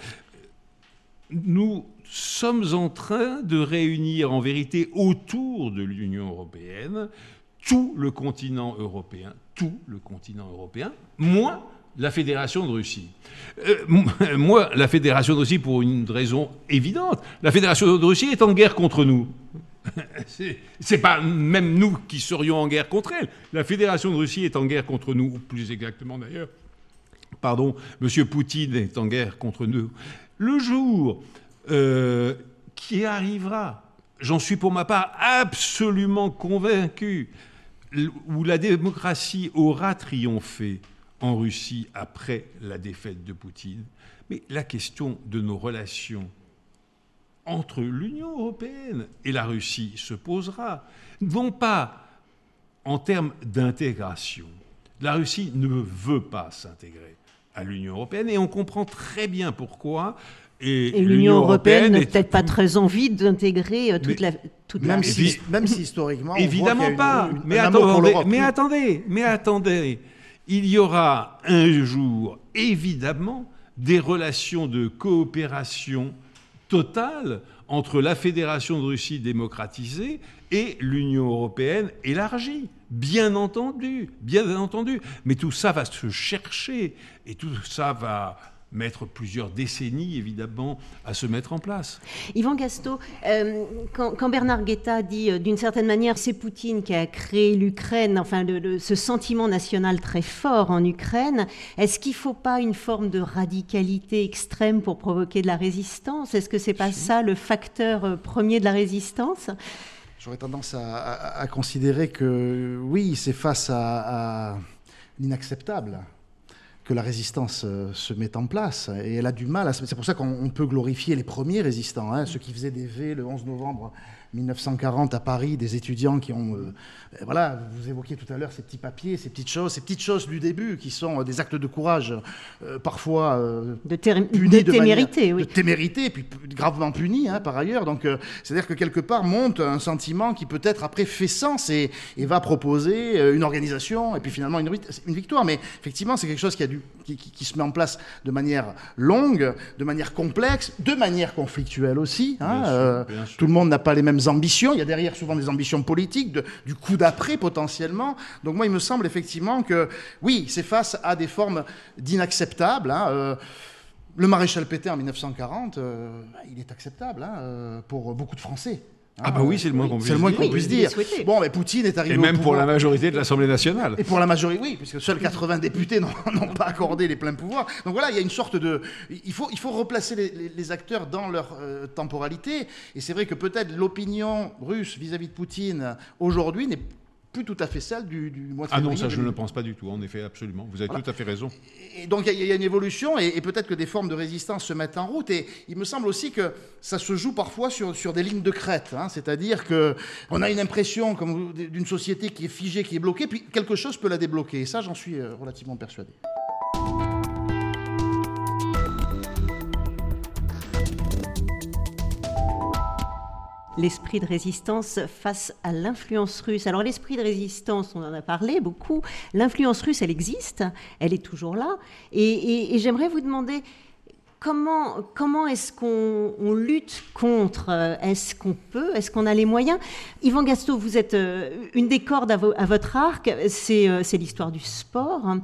Nous sommes en train de réunir en vérité autour de l'Union européenne tout le continent européen, tout le continent européen, moins la Fédération de Russie. Euh, [LAUGHS] moi, la Fédération de Russie, pour une raison évidente, la Fédération de Russie est en guerre contre nous. [LAUGHS] C'est pas même nous qui serions en guerre contre elle. La Fédération de Russie est en guerre contre nous, plus exactement d'ailleurs. Pardon, M. Poutine est en guerre contre nous. Le jour euh, qui arrivera, j'en suis pour ma part absolument convaincu, où la démocratie aura triomphé, en Russie après la défaite de Poutine, mais la question de nos relations entre l'Union européenne et la Russie se posera, non pas en termes d'intégration. La Russie ne veut pas s'intégrer à l'Union européenne et on comprend très bien pourquoi. Et, l'Union européenne n'a peut-être pas très envie d'intégrer euh, toute la. Toute même, si, même si historiquement. Évidemment pas. mais, attendez, mais attendez, mais attendez il y aura un jour, évidemment, des relations de coopération totale entre la Fédération de Russie démocratisée et l'Union européenne élargie. Bien entendu, bien entendu. Mais tout ça va se chercher et tout ça va mettre plusieurs décennies, évidemment, à se mettre en place. Yvan Gasto, euh, quand, Bernard Guetta dit, euh, d'une certaine manière, c'est Poutine qui a créé l'Ukraine, enfin, ce sentiment national très fort en Ukraine, est-ce qu'il ne faut pas une forme de radicalité extrême pour provoquer de la résistance? Est-ce que ce n'est pas ça le facteur euh, premier de la résistance? J'aurais tendance à, considérer que oui, c'est face à, à l'inacceptable que la résistance euh, se mette en place. Et elle a du mal. C'est pour ça qu'on peut glorifier les premiers résistants, hein, ceux qui faisaient des V le 11 novembre 1940 à Paris, des étudiants qui ont, euh, voilà, vous évoquiez tout à l'heure ces petits papiers, ces petites choses, ces petites choses du début qui sont des actes de courage, parfois de, punis de, témérité, oui. de témérité, puis gravement punis hein, par ailleurs. Donc, c'est-à-dire que quelque part monte un sentiment qui peut-être après fait sens et, va proposer une organisation et puis finalement une, une victoire. Mais effectivement, c'est quelque chose qui, a dû, qui, se met en place de manière longue, de manière complexe, de manière conflictuelle aussi. Hein, tout le monde n'a pas les mêmes ambitions. Il y a derrière souvent des ambitions politiques, du coup d'après potentiellement. Donc moi, il me semble effectivement que oui, c'est face à des formes d'inacceptables. Hein, euh, le maréchal Pétain en 1940, euh, il est acceptable hein, euh, pour beaucoup de Français. Ah, bah oui, c'est le moins qu'on puisse, qu puisse dire. Bon, mais Poutine est arrivé. Et même pour la majorité de l'Assemblée nationale. Et pour la majorité, oui, puisque seuls 80 députés [LAUGHS] n'ont pas accordé les pleins pouvoirs. Donc voilà, il y a une sorte de. Il faut, il faut replacer les, acteurs dans leur euh, temporalité. Et c'est vrai que peut-être l'opinion russe vis à -vis de Poutine aujourd'hui n'est tout à fait celle du, mois de février. Ah non, ça je ne le pense pas du tout, en effet, absolument. Vous avez tout à fait raison. Et donc il y, a une évolution et, peut-être que des formes de résistance se mettent en route. Et il me semble aussi que ça se joue parfois sur, sur des lignes de crête. Hein. C'est-à-dire qu'on a une impression d'une société qui est figée, qui est bloquée, puis quelque chose peut la débloquer. Et ça, j'en suis euh, relativement persuadé. L'esprit de résistance face à l'influence russe. Alors l'esprit de résistance, on en a parlé beaucoup. L'influence russe, elle existe, elle est toujours là. Et, j'aimerais vous demander comment, comment est-ce qu'on lutte contre Est-ce qu'on peut Est-ce qu'on a les moyens? Yvan Gasto, vous êtes euh, une des cordes à, votre arc, euh, c'est l'histoire du sport.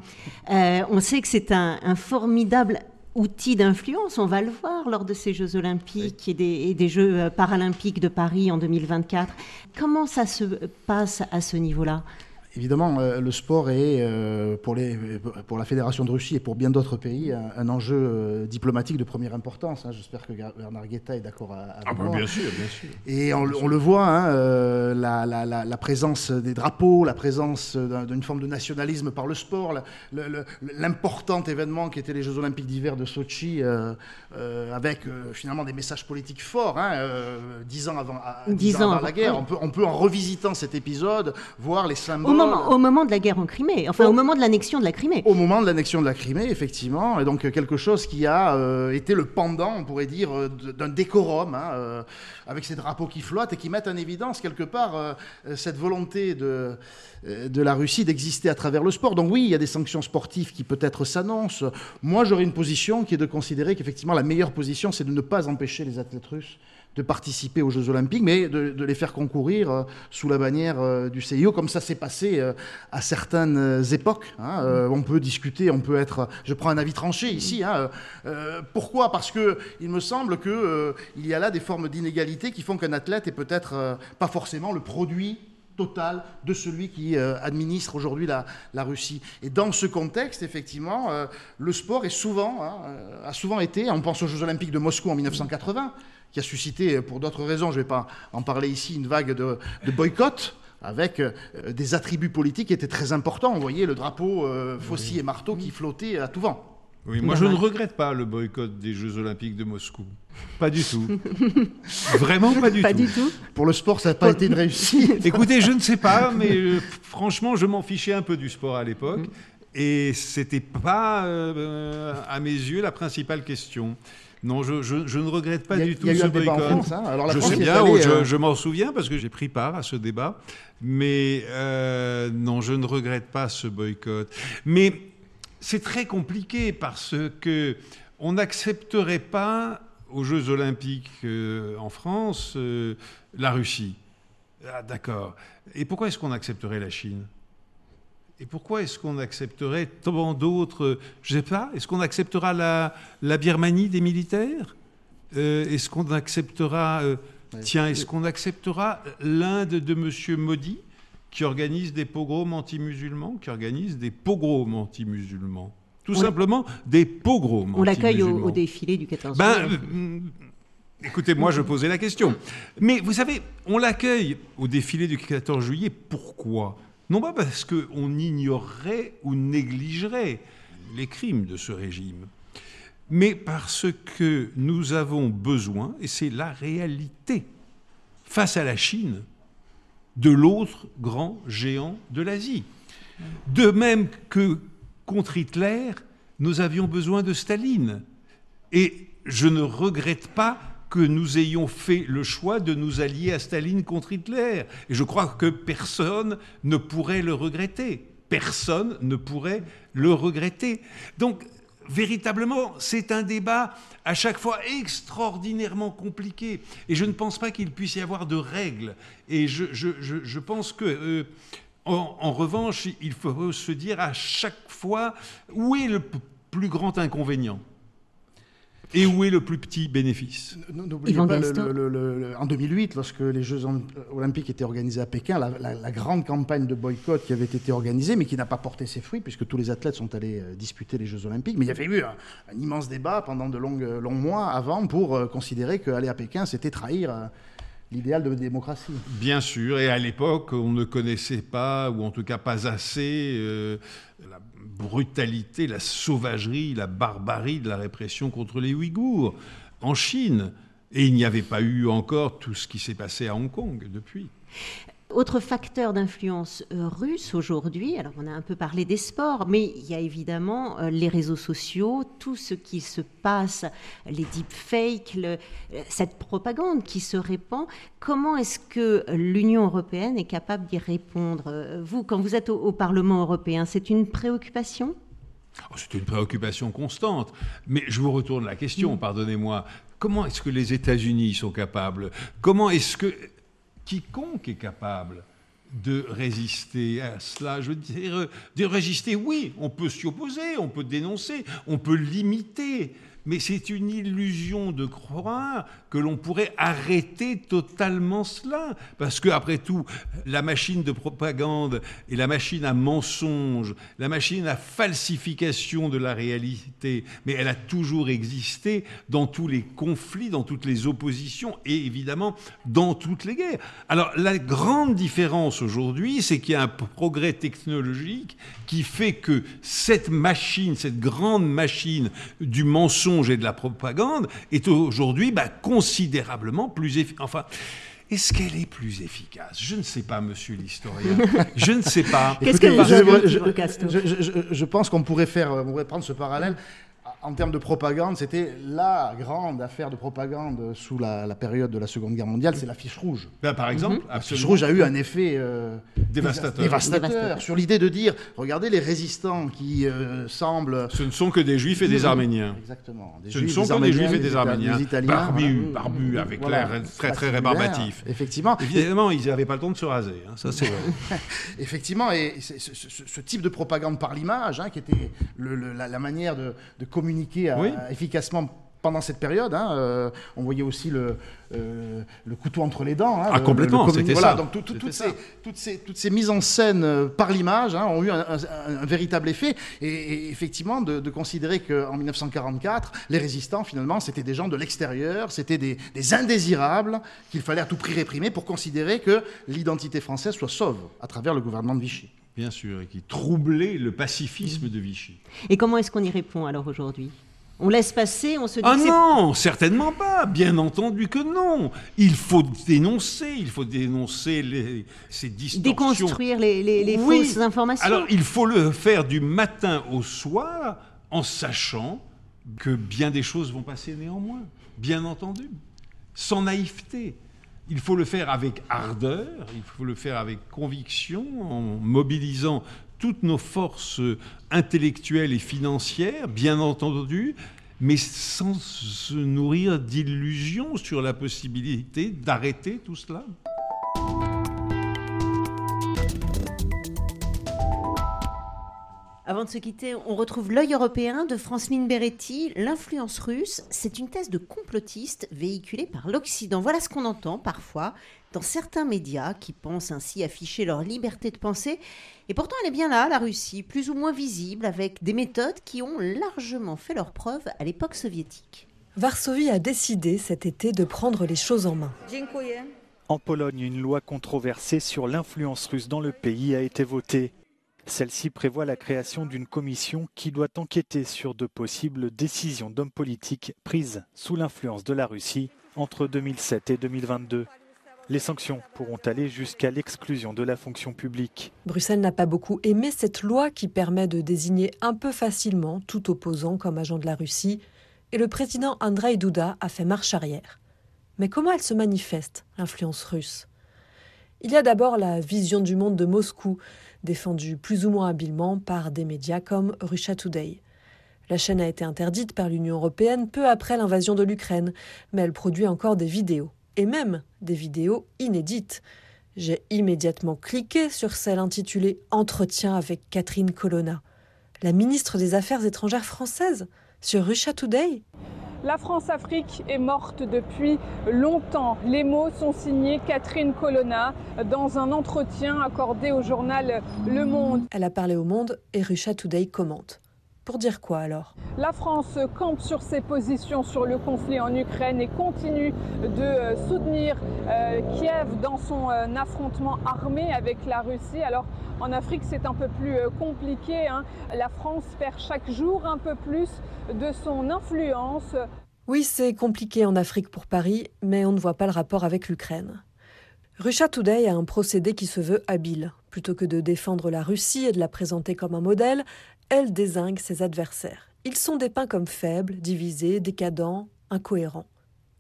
Euh, on sait que c'est un formidable outil d'influence, on va le voir lors de ces Jeux olympiques et, des, Jeux euh, paralympiques de Paris en 2024. Comment ça se passe à ce niveau-là? Évidemment, euh, le sport est, euh, pour, les, pour la Fédération de Russie et pour bien d'autres pays, un, enjeu euh, diplomatique de première importance. Hein. J'espère que Bernard Guetta est d'accord avec ah bah, Bien sûr, bien sûr. Et on, le voit, hein, la, la, présence des drapeaux, la présence d'une forme de nationalisme par le sport, l'important événement qui était les Jeux Olympiques d'hiver de Sochi, avec finalement des messages politiques forts, hein, dix ans avant, dix ans avant la guerre. On, peut, on peut, en revisitant cet épisode, voir les symboles au moment de la guerre en Crimée, enfin au, moment de l'annexion de la Crimée. Au moment de l'annexion de la Crimée, effectivement, et donc quelque chose qui a euh, été le pendant, on pourrait dire, euh, d'un décorum, hein, euh, avec ces drapeaux qui flottent et qui mettent en évidence quelque part cette volonté de, de la Russie d'exister à travers le sport. Donc oui, il y a des sanctions sportives qui peut-être s'annoncent. Moi, j'aurais une position qui est de considérer qu'effectivement la meilleure position, c'est de ne pas empêcher les athlètes russes de participer aux Jeux Olympiques, mais de, les faire concourir euh, sous la bannière euh, du CIO, comme ça s'est passé euh, à certaines époques. Hein. on peut discuter, on peut être. Je prends un avis tranché ici. Hein, pourquoi? Parce que il me semble que il y a là des formes d'inégalité qui font qu'un athlète est peut-être pas forcément le produit total de celui qui administre aujourd'hui la, Russie. Et dans ce contexte, effectivement, le sport hein, a souvent été, on pense aux Jeux Olympiques de Moscou en 1980, qui a suscité, pour d'autres raisons, je ne vais pas en parler ici, une vague de, boycott avec euh, des attributs politiques qui étaient très importants. On voyait le drapeau euh, faucille et marteau qui flottait à tout vent. Oui, moi je ne regrette pas le boycott des Jeux Olympiques de Moscou. Pas du tout. [LAUGHS] Vraiment pas du pas tout. du tout. Pour le sport, ça n'a pas été une réussite. [LAUGHS] Écoutez, je ne sais pas, mais euh, franchement, je m'en fichais un peu du sport à l'époque. Mm. Et c'était pas, à mes yeux, la principale question. Non, je, ne regrette pas du tout ce boycott. Hein. je sais bien, euh, je, m'en souviens parce que j'ai pris part à ce débat. Mais euh, non, je ne regrette pas ce boycott. Mais c'est très compliqué parce que on n'accepterait pas aux Jeux Olympiques euh, en France la Russie. Ah, d'accord. Et pourquoi est-ce qu'on accepterait la Chine? Et pourquoi est-ce qu'on accepterait tant d'autres Je ne sais pas. Est-ce qu'on acceptera la, la, Birmanie des militaires? Euh, Est-ce qu'on acceptera. Euh, tiens, est-ce qu'on acceptera l'Inde de M. Modi, qui organise des pogroms anti-musulmans, qui organise des pogroms anti-musulmans? Tout simplement des pogroms On l'accueille au, défilé du 14 ben, juillet. Euh, écoutez, moi, je posais la question. Mais vous savez, on l'accueille au défilé du 14 juillet. Pourquoi? Non pas parce qu'on ignorerait ou négligerait les crimes de ce régime, mais parce que nous avons besoin, et c'est la réalité face à la Chine de l'autre grand géant de l'Asie. De même que contre Hitler, nous avions besoin de Staline. Et je ne regrette pas que nous ayons fait le choix de nous allier à Staline contre Hitler. Et je crois que personne ne pourrait le regretter. Personne ne pourrait le regretter. Donc, véritablement, c'est un débat à chaque fois extraordinairement compliqué. Et je ne pense pas qu'il puisse y avoir de règles. Et je, pense que, euh, en, revanche, il faut se dire à chaque fois où est le plus grand inconvénient? Et où est le plus petit bénéfice? N'oubliez pas, en 2008, lorsque les Jeux olympiques étaient organisés à Pékin, la, grande campagne de boycott qui avait été organisée, mais qui n'a pas porté ses fruits, puisque tous les athlètes sont allés euh, disputer les Jeux olympiques. Mais il y avait eu un, immense débat pendant de longs, longs mois avant pour euh, considérer qu'aller à Pékin, c'était trahir euh, l'idéal de démocratie. Bien sûr, et à l'époque, on ne connaissait pas, ou en tout cas pas assez, euh, la brutalité, la sauvagerie, la barbarie de la répression contre les Ouïghours en Chine. Et il n'y avait pas eu encore tout ce qui s'est passé à Hong Kong depuis. Autre facteur d'influence euh, russe aujourd'hui, alors on a un peu parlé des sports, mais il y a évidemment euh, les réseaux sociaux, tout ce qui se passe, les deepfakes, le, euh, cette propagande qui se répand. Comment est-ce que l'Union européenne est capable d'y répondre Vous, quand vous êtes au, Parlement européen, c'est une préoccupation? Oh, C'est une préoccupation constante. Mais je vous retourne la question, mm. pardonnez-moi. Comment est-ce que les États-Unis sont capables? Comment est-ce que quiconque est capable de résister à cela. Je veux dire, de résister, oui, on peut s'y opposer, on peut dénoncer, on peut limiter, mais c'est une illusion de croire que l'on pourrait arrêter totalement cela. Parce que, après tout, la machine de propagande et la machine à mensonge, la machine à falsification de la réalité, mais elle a toujours existé dans tous les conflits, dans toutes les oppositions et évidemment dans toutes les guerres. Alors, la grande différence aujourd'hui, c'est qu'il y a un progrès technologique qui fait que cette machine, cette grande machine du mensonge, et de la propagande est aujourd'hui bah, considérablement plus efficace. Enfin, est-ce qu'elle est plus efficace? Je ne sais pas, monsieur l'historien. Je ne sais pas. [LAUGHS] Qu'est-ce que je, je, pense qu'on pourrait faire, on pourrait prendre ce parallèle en termes de propagande, c'était la grande affaire de propagande sous la, période de la Seconde Guerre mondiale, c'est l'affiche rouge. Ben, par exemple, mhm. l'affiche rouge a eu un effet euh, dévastateur. dévastateur. sur l'idée de dire, regardez les résistants qui euh, semblent... Ce ne sont que des juifs et des arméniens. Exactement. Ce ne sont que des juifs et des arméniens. Des Italiens. Barbus, barbus avec l'air très très rébarbatif. Effectivement. Évidemment, ils n'avaient pas le temps de se raser, hein, ça c'est vrai. [LAUGHS] Effectivement, et ce, type de propagande par l'image, hein, qui était la, manière de, de communiquer euh, efficacement pendant cette période. Hein, euh, on voyait aussi le, euh, le, couteau entre les dents. Hein, ah, complètement, c'était ça. Donc toutes, ces, toutes, ces, toutes, ces, mises en scène par l'image hein, ont eu un, véritable effet. Et, effectivement, de, considérer qu'en 1944, les résistants, finalement, c'était des gens de l'extérieur, c'était des, des, indésirables qu'il fallait à tout prix réprimer pour considérer que l'identité française soit sauve à travers le gouvernement de Vichy. Bien sûr, et qui troublait le pacifisme de Vichy. Et comment est-ce qu'on y répond alors aujourd'hui? On laisse passer, on se dit. Ah non, certainement pas. Bien entendu que non. Il faut dénoncer, il faut dénoncer les, ces distorsions. Déconstruire les, fausses informations. Alors il faut le faire du matin au soir, en sachant que bien des choses vont passer néanmoins. Bien entendu, sans naïveté. Il faut le faire avec ardeur, il faut le faire avec conviction, en mobilisant toutes nos forces intellectuelles et financières, bien entendu, mais sans se nourrir d'illusions sur la possibilité d'arrêter tout cela. Avant de se quitter, on retrouve l'œil européen de Franceline Beretti. L'influence russe, c'est une thèse de complotiste véhiculée par l'Occident. Voilà ce qu'on entend parfois dans certains médias qui pensent ainsi afficher leur liberté de penser. Et pourtant, elle est bien là, la Russie, plus ou moins visible, avec des méthodes qui ont largement fait leur preuve à l'époque soviétique. Varsovie a décidé cet été de prendre les choses en main. En Pologne, une loi controversée sur l'influence russe dans le pays a été votée. Celle-ci prévoit la création d'une commission qui doit enquêter sur de possibles décisions d'hommes politiques prises sous l'influence de la Russie entre 2007 et 2022. Les sanctions pourront aller jusqu'à l'exclusion de la fonction publique. Bruxelles n'a pas beaucoup aimé cette loi qui permet de désigner un peu facilement tout opposant comme agent de la Russie, et le président Andrei Duda a fait marche arrière. Mais comment elle se manifeste, l'influence russe? Il y a d'abord la vision du monde de Moscou, défendue plus ou moins habilement par des médias comme Russia Today. La chaîne a été interdite par l'Union européenne peu après l'invasion de l'Ukraine, mais elle produit encore des vidéos, et même des vidéos inédites. J'ai immédiatement cliqué sur celle intitulée Entretien avec Catherine Colonna, la ministre des Affaires étrangères française, sur Russia Today? La France-Afrique est morte depuis longtemps. Les mots sont signés Catherine Colonna dans un entretien accordé au journal Le Monde. Elle a parlé au Monde et Russia Today commente. Pour dire quoi alors? La France campe sur ses positions sur le conflit en Ukraine et continue de euh, soutenir euh, Kiev dans son euh, affrontement armé avec la Russie. Alors en Afrique c'est un peu plus euh, compliqué. Hein. La France perd chaque jour un peu plus de son influence. Oui, c'est compliqué en Afrique pour Paris, mais on ne voit pas le rapport avec l'Ukraine. Russia Today a un procédé qui se veut habile. Plutôt que de défendre la Russie et de la présenter comme un modèle, elle désingue ses adversaires. Ils sont dépeints comme faibles, divisés, décadents, incohérents.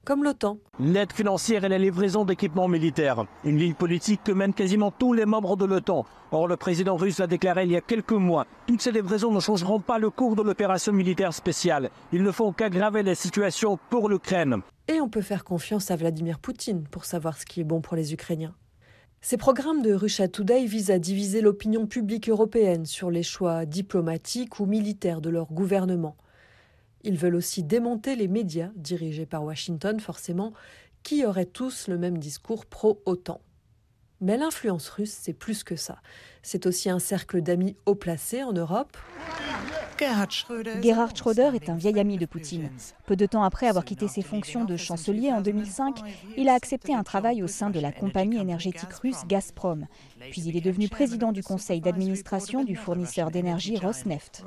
Comme l'OTAN. L'aide financière et la livraison d'équipements militaires. Une ligne politique que mènent quasiment tous les membres de l'OTAN. Or, le président russe l'a déclaré il y a quelques mois. Toutes ces livraisons ne changeront pas le cours de l'opération militaire spéciale. Ils ne font qu'aggraver la situation pour l'Ukraine. Et on peut faire confiance à Vladimir Poutine pour savoir ce qui est bon pour les Ukrainiens. Ces programmes de Russia Today visent à diviser l'opinion publique européenne sur les choix diplomatiques ou militaires de leur gouvernement. Ils veulent aussi démonter les médias, dirigés par Washington forcément, qui auraient tous le même discours pro-OTAN. Mais l'influence russe, c'est plus que ça. C'est aussi un cercle d'amis haut placés en Europe. Gerhard Schröder est un vieil ami de Poutine. Peu de temps après avoir quitté ses fonctions de chancelier en 2005, il a accepté un travail au sein de la compagnie énergétique russe Gazprom. Puis il est devenu président du conseil d'administration du fournisseur d'énergie Rosneft.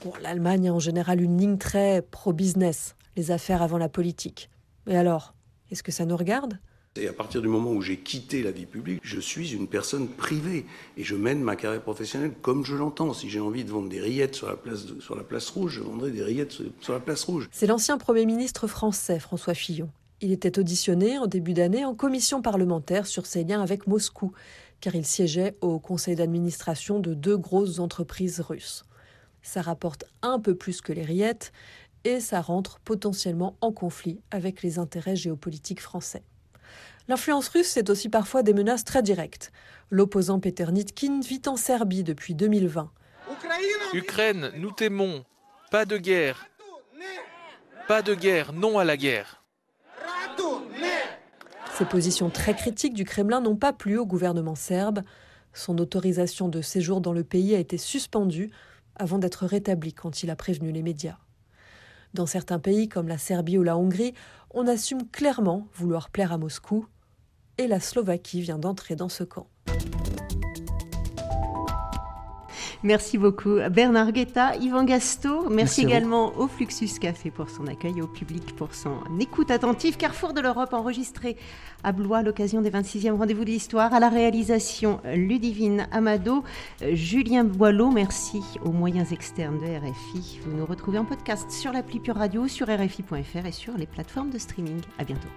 Pour l'Allemagne a en général une ligne très pro-business, les affaires avant la politique. Mais alors, est-ce que ça nous regarde? Et à partir du moment où j'ai quitté la vie publique, je suis une personne privée et je mène ma carrière professionnelle comme je l'entends. Si j'ai envie de vendre des rillettes sur la place, sur la place rouge, je vendrai des rillettes sur, sur la place rouge. C'est l'ancien Premier ministre français, François Fillon. Il était auditionné en début d'année en commission parlementaire sur ses liens avec Moscou, car il siégeait au conseil d'administration de deux grosses entreprises russes. Ça rapporte un peu plus que les rillettes et ça rentre potentiellement en conflit avec les intérêts géopolitiques français. L'influence russe, c'est aussi parfois des menaces très directes. L'opposant Peter Nitkin vit en Serbie depuis 2020. Ukraine, nous t'aimons. Pas de guerre. Pas de guerre, non à la guerre. Ces positions très critiques du Kremlin n'ont pas plu au gouvernement serbe. Son autorisation de séjour dans le pays a été suspendue avant d'être rétablie quand il a prévenu les médias. Dans certains pays comme la Serbie ou la Hongrie, on assume clairement vouloir plaire à Moscou et la Slovaquie vient d'entrer dans ce camp. Merci beaucoup Bernard Guetta, Yvan Gasto. Merci, Merci également au Fluxus Café pour son accueil, au public pour son écoute attentive. Carrefour de l'Europe enregistré à Blois à l'occasion des 26e rendez-vous de l'histoire. À la réalisation Ludivine Amado, Julien Boileau. Merci aux moyens externes de RFI. Vous nous retrouvez en podcast sur l'appli Pure Radio, sur RFI.fr et sur les plateformes de streaming. À bientôt.